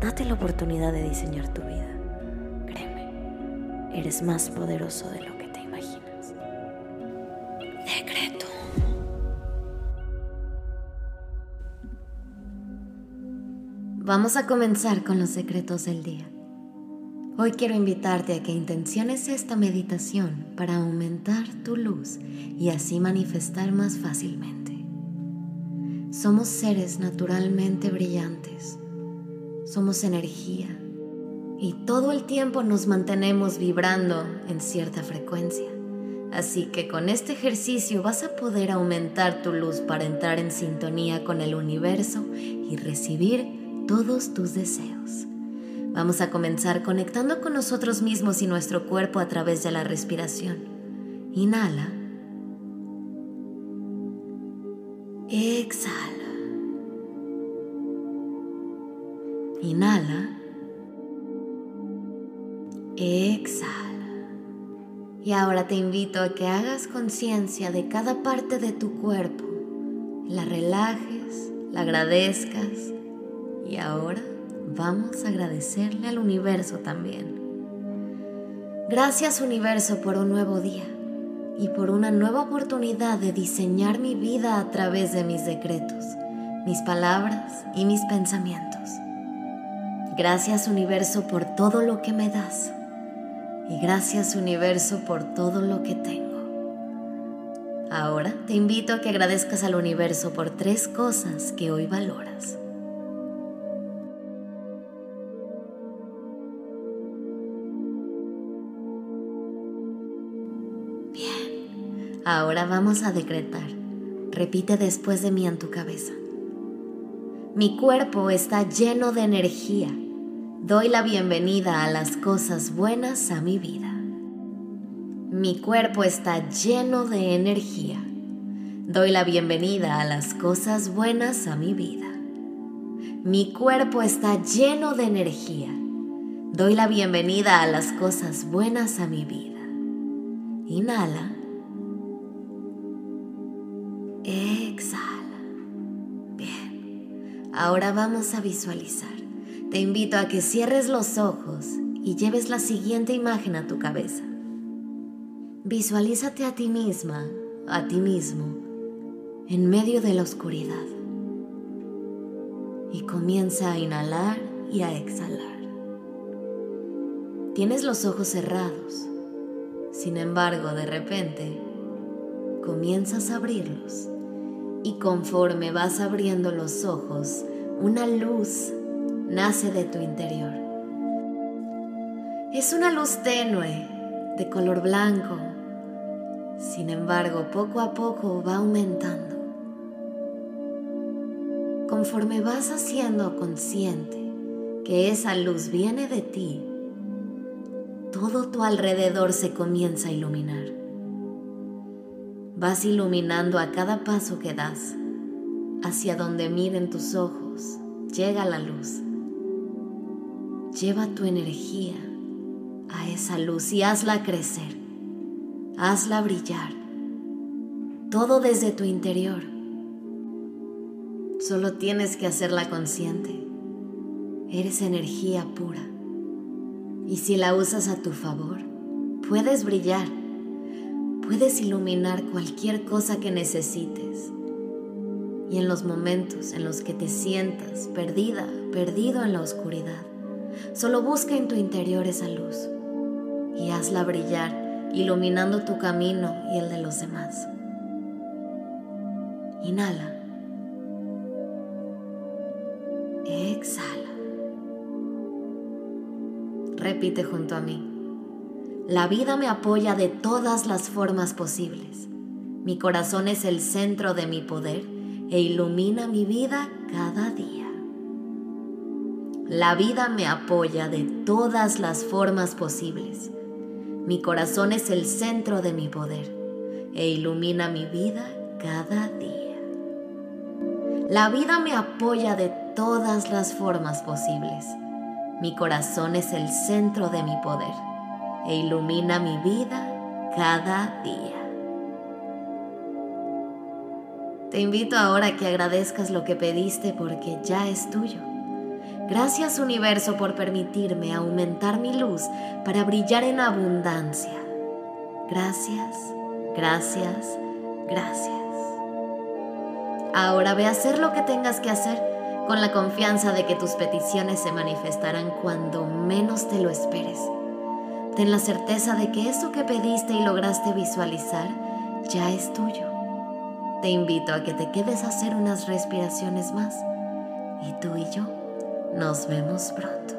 Date la oportunidad de diseñar tu vida. Créeme, eres más poderoso de lo que te imaginas. Decreto. Vamos a comenzar con los secretos del día. Hoy quiero invitarte a que intenciones esta meditación para aumentar tu luz y así manifestar más fácilmente. Somos seres naturalmente brillantes somos energía y todo el tiempo nos mantenemos vibrando en cierta frecuencia. Así que con este ejercicio vas a poder aumentar tu luz para entrar en sintonía con el universo y recibir todos tus deseos. Vamos a comenzar conectando con nosotros mismos y nuestro cuerpo a través de la respiración. Inhala. Inhala. Exhala. Y ahora te invito a que hagas conciencia de cada parte de tu cuerpo. La relajes, la agradezcas. Y ahora vamos a agradecerle al universo también. Gracias universo por un nuevo día y por una nueva oportunidad de diseñar mi vida a través de mis decretos, mis palabras y mis pensamientos. Gracias universo por todo lo que me das. Y gracias universo por todo lo que tengo. Ahora te invito a que agradezcas al universo por tres cosas que hoy valoras. Bien, ahora vamos a decretar. Repite después de mí en tu cabeza. Mi cuerpo está lleno de energía Doy la bienvenida a las cosas buenas a mi vida. Mi cuerpo está lleno de energía. Doy la bienvenida a las cosas buenas a mi vida. Mi cuerpo está lleno de energía. Doy la bienvenida a las cosas buenas a mi vida. Inhala. Exhala. Bien. Ahora vamos a visualizar te invito a que cierres los ojos y lleves la siguiente imagen a tu cabeza. Visualízate a ti misma, a ti mismo, en medio de la oscuridad. Y comienza a inhalar y a exhalar. Tienes los ojos cerrados. Sin embargo, de repente, comienzas a abrirlos. Y conforme vas abriendo los ojos, una luz nace de tu interior. Es una luz tenue, de color blanco. Sin embargo, poco a poco va aumentando. Conforme vas haciendo consciente que esa luz viene de ti, todo tu alrededor se comienza a iluminar. Vas iluminando a cada paso que das. Hacia donde miren tus ojos, llega la luz. Lleva tu energía a esa luz y hazla crecer. Hazla brillar. Todo desde tu interior. Solo tienes que hacerla consciente. Eres energía pura. Y si la usas a tu favor, puedes brillar. Puedes iluminar cualquier cosa que necesites. Y en los momentos en los que te sientas perdida, perdido en la oscuridad, Solo busca en tu interior esa luz y hazla brillar, iluminando tu camino y el de los demás. Inhala. Exhala. Repite junto a mí. La vida me apoya de todas las formas posibles. Mi corazón es el centro de mi poder e ilumina mi vida cada día. La vida me apoya de todas las formas posibles. Mi corazón es el centro de mi poder e ilumina mi vida cada día. La vida me apoya de todas las formas posibles. Mi corazón es el centro de mi poder e ilumina mi vida cada día. Te invito ahora a que agradezcas lo que pediste porque ya es tuyo. Gracias universo por permitirme aumentar mi luz para brillar en abundancia. Gracias, gracias, gracias. Ahora ve a hacer lo que tengas que hacer con la confianza de que tus peticiones se manifestarán cuando menos te lo esperes. Ten la certeza de que eso que pediste y lograste visualizar ya es tuyo. Te invito a que te quedes a hacer unas respiraciones más y tú y yo nos vemos pronto.